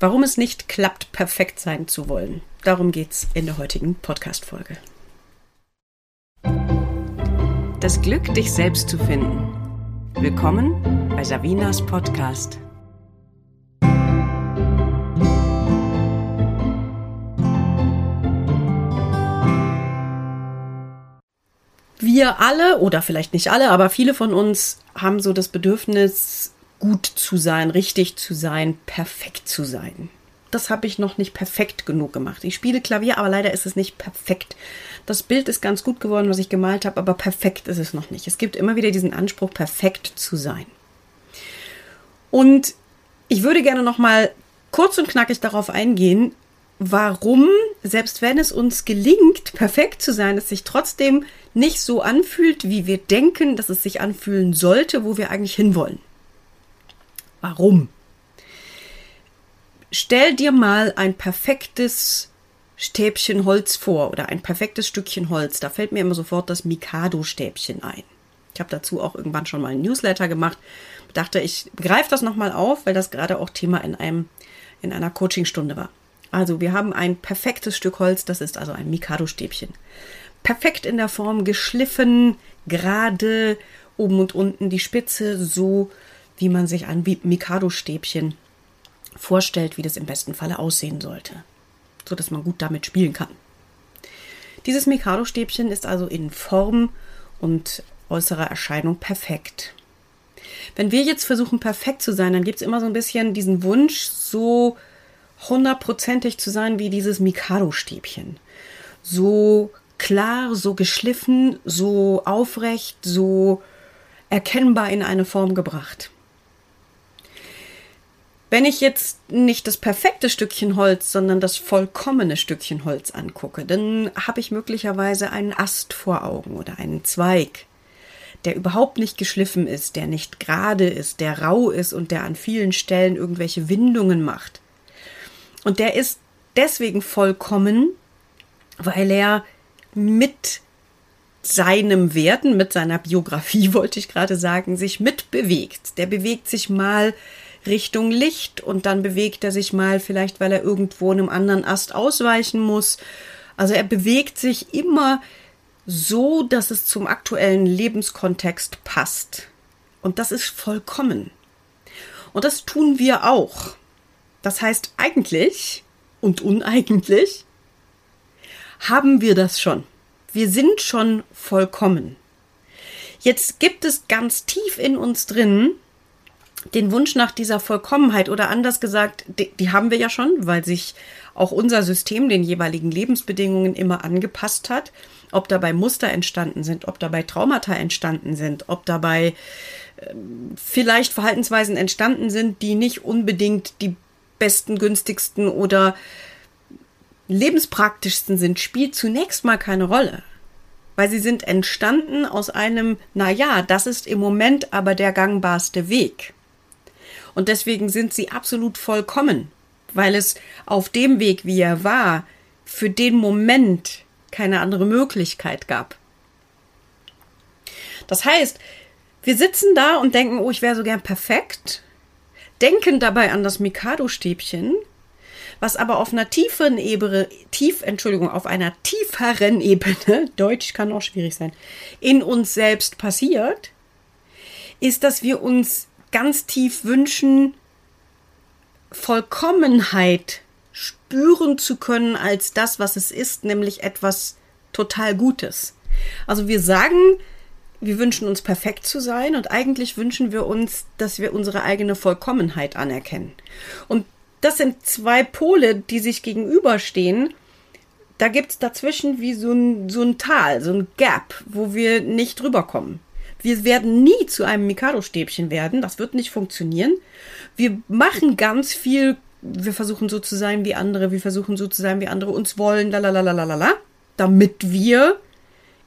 Warum es nicht klappt, perfekt sein zu wollen. Darum geht's in der heutigen Podcast-Folge. Das Glück, dich selbst zu finden. Willkommen bei Savinas Podcast. Wir alle, oder vielleicht nicht alle, aber viele von uns haben so das Bedürfnis, gut zu sein, richtig zu sein, perfekt zu sein. Das habe ich noch nicht perfekt genug gemacht. Ich spiele Klavier, aber leider ist es nicht perfekt. Das Bild ist ganz gut geworden, was ich gemalt habe, aber perfekt ist es noch nicht. Es gibt immer wieder diesen Anspruch, perfekt zu sein. Und ich würde gerne noch mal kurz und knackig darauf eingehen, warum, selbst wenn es uns gelingt, perfekt zu sein, es sich trotzdem nicht so anfühlt, wie wir denken, dass es sich anfühlen sollte, wo wir eigentlich hinwollen. Warum? Stell dir mal ein perfektes Stäbchen Holz vor oder ein perfektes Stückchen Holz. Da fällt mir immer sofort das Mikado-Stäbchen ein. Ich habe dazu auch irgendwann schon mal ein Newsletter gemacht. Dachte, ich greife das nochmal auf, weil das gerade auch Thema in, einem, in einer Coachingstunde war. Also wir haben ein perfektes Stück Holz, das ist also ein Mikado-Stäbchen. Perfekt in der Form, geschliffen, gerade, oben und unten die Spitze, so wie man sich ein Mikado-Stäbchen vorstellt, wie das im besten Falle aussehen sollte, so dass man gut damit spielen kann. Dieses Mikado-Stäbchen ist also in Form und äußerer Erscheinung perfekt. Wenn wir jetzt versuchen, perfekt zu sein, dann gibt es immer so ein bisschen diesen Wunsch, so hundertprozentig zu sein wie dieses Mikado-Stäbchen. So klar, so geschliffen, so aufrecht, so erkennbar in eine Form gebracht. Wenn ich jetzt nicht das perfekte Stückchen Holz, sondern das vollkommene Stückchen Holz angucke, dann habe ich möglicherweise einen Ast vor Augen oder einen Zweig, der überhaupt nicht geschliffen ist, der nicht gerade ist, der rau ist und der an vielen Stellen irgendwelche Windungen macht. Und der ist deswegen vollkommen, weil er mit seinem Werden, mit seiner Biografie, wollte ich gerade sagen, sich mitbewegt. Der bewegt sich mal Richtung Licht und dann bewegt er sich mal vielleicht, weil er irgendwo einem anderen Ast ausweichen muss. Also er bewegt sich immer so, dass es zum aktuellen Lebenskontext passt. Und das ist vollkommen. Und das tun wir auch. Das heißt, eigentlich und uneigentlich haben wir das schon. Wir sind schon vollkommen. Jetzt gibt es ganz tief in uns drin den Wunsch nach dieser Vollkommenheit oder anders gesagt, die, die, haben wir ja schon, weil sich auch unser System den jeweiligen Lebensbedingungen immer angepasst hat. Ob dabei Muster entstanden sind, ob dabei Traumata entstanden sind, ob dabei äh, vielleicht Verhaltensweisen entstanden sind, die nicht unbedingt die besten, günstigsten oder lebenspraktischsten sind, spielt zunächst mal keine Rolle. Weil sie sind entstanden aus einem, na ja, das ist im Moment aber der gangbarste Weg. Und deswegen sind sie absolut vollkommen, weil es auf dem Weg, wie er war, für den Moment keine andere Möglichkeit gab. Das heißt, wir sitzen da und denken, oh, ich wäre so gern perfekt, denken dabei an das Mikado-Stäbchen, was aber auf einer tieferen Ebene, tief, Entschuldigung, auf einer tieferen Ebene, Deutsch kann auch schwierig sein, in uns selbst passiert, ist, dass wir uns ganz tief wünschen, Vollkommenheit spüren zu können als das, was es ist, nämlich etwas total Gutes. Also wir sagen, wir wünschen uns perfekt zu sein und eigentlich wünschen wir uns, dass wir unsere eigene Vollkommenheit anerkennen. Und das sind zwei Pole, die sich gegenüberstehen. Da gibt es dazwischen wie so ein, so ein Tal, so ein Gap, wo wir nicht drüber kommen. Wir werden nie zu einem Mikado-Stäbchen werden. Das wird nicht funktionieren. Wir machen ganz viel. Wir versuchen so zu sein wie andere. Wir versuchen so zu sein wie andere uns wollen. Lalalala, damit wir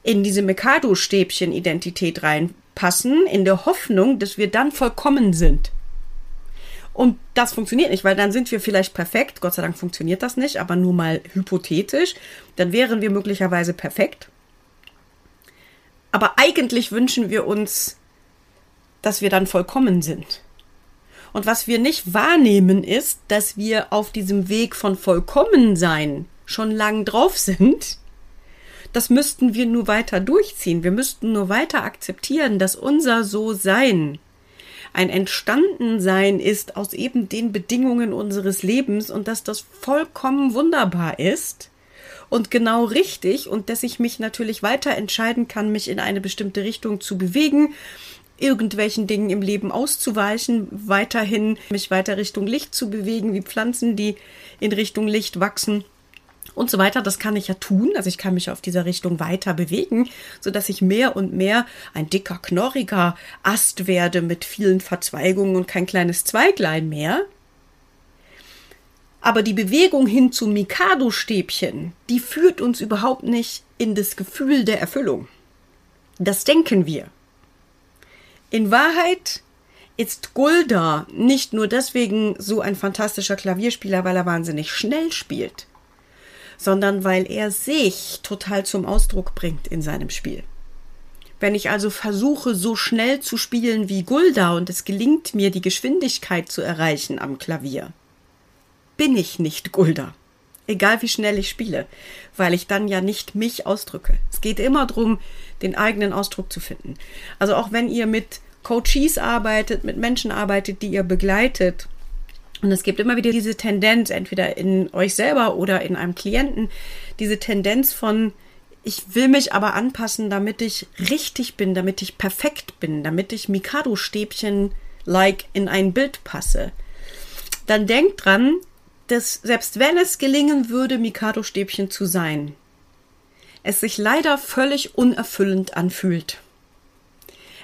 in diese Mikado-Stäbchen-Identität reinpassen, in der Hoffnung, dass wir dann vollkommen sind. Und das funktioniert nicht, weil dann sind wir vielleicht perfekt. Gott sei Dank funktioniert das nicht, aber nur mal hypothetisch. Dann wären wir möglicherweise perfekt. Aber eigentlich wünschen wir uns, dass wir dann vollkommen sind. Und was wir nicht wahrnehmen, ist, dass wir auf diesem Weg von Vollkommensein schon lang drauf sind. Das müssten wir nur weiter durchziehen. Wir müssten nur weiter akzeptieren, dass unser So-Sein ein Entstandensein ist aus eben den Bedingungen unseres Lebens und dass das vollkommen wunderbar ist und genau richtig und dass ich mich natürlich weiter entscheiden kann, mich in eine bestimmte Richtung zu bewegen, irgendwelchen Dingen im Leben auszuweichen, weiterhin mich weiter Richtung Licht zu bewegen, wie Pflanzen, die in Richtung Licht wachsen und so weiter. Das kann ich ja tun. Also ich kann mich auf dieser Richtung weiter bewegen, so dass ich mehr und mehr ein dicker, knorriger Ast werde mit vielen Verzweigungen und kein kleines Zweiglein mehr. Aber die Bewegung hin zu Mikado-Stäbchen, die führt uns überhaupt nicht in das Gefühl der Erfüllung. Das denken wir. In Wahrheit ist Gulda nicht nur deswegen so ein fantastischer Klavierspieler, weil er wahnsinnig schnell spielt, sondern weil er sich total zum Ausdruck bringt in seinem Spiel. Wenn ich also versuche, so schnell zu spielen wie Gulda und es gelingt mir, die Geschwindigkeit zu erreichen am Klavier, bin ich nicht Gulda. Egal wie schnell ich spiele, weil ich dann ja nicht mich ausdrücke. Es geht immer darum, den eigenen Ausdruck zu finden. Also auch wenn ihr mit Coaches arbeitet, mit Menschen arbeitet, die ihr begleitet, und es gibt immer wieder diese Tendenz, entweder in euch selber oder in einem Klienten, diese Tendenz von, ich will mich aber anpassen, damit ich richtig bin, damit ich perfekt bin, damit ich Mikado-Stäbchen-like in ein Bild passe. Dann denkt dran, dass selbst wenn es gelingen würde, Mikado-Stäbchen zu sein, es sich leider völlig unerfüllend anfühlt.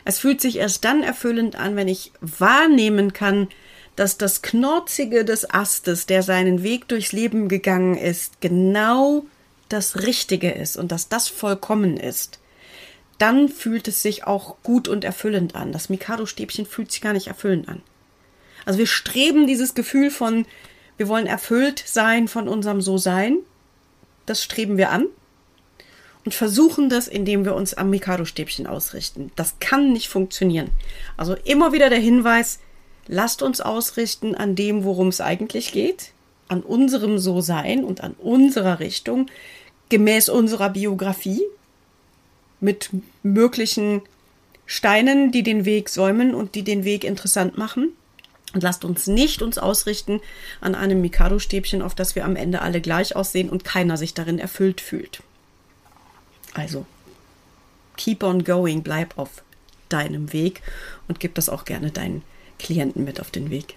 Es fühlt sich erst dann erfüllend an, wenn ich wahrnehmen kann, dass das Knorzige des Astes, der seinen Weg durchs Leben gegangen ist, genau das Richtige ist und dass das vollkommen ist. Dann fühlt es sich auch gut und erfüllend an. Das Mikado-Stäbchen fühlt sich gar nicht erfüllend an. Also wir streben dieses Gefühl von wir wollen erfüllt sein von unserem So-Sein. Das streben wir an und versuchen das, indem wir uns am Mikado-Stäbchen ausrichten. Das kann nicht funktionieren. Also immer wieder der Hinweis, lasst uns ausrichten an dem, worum es eigentlich geht, an unserem So-Sein und an unserer Richtung, gemäß unserer Biografie, mit möglichen Steinen, die den Weg säumen und die den Weg interessant machen. Und lasst uns nicht uns ausrichten an einem Mikado-Stäbchen, auf das wir am Ende alle gleich aussehen und keiner sich darin erfüllt fühlt. Also, keep on going, bleib auf deinem Weg und gib das auch gerne deinen Klienten mit auf den Weg.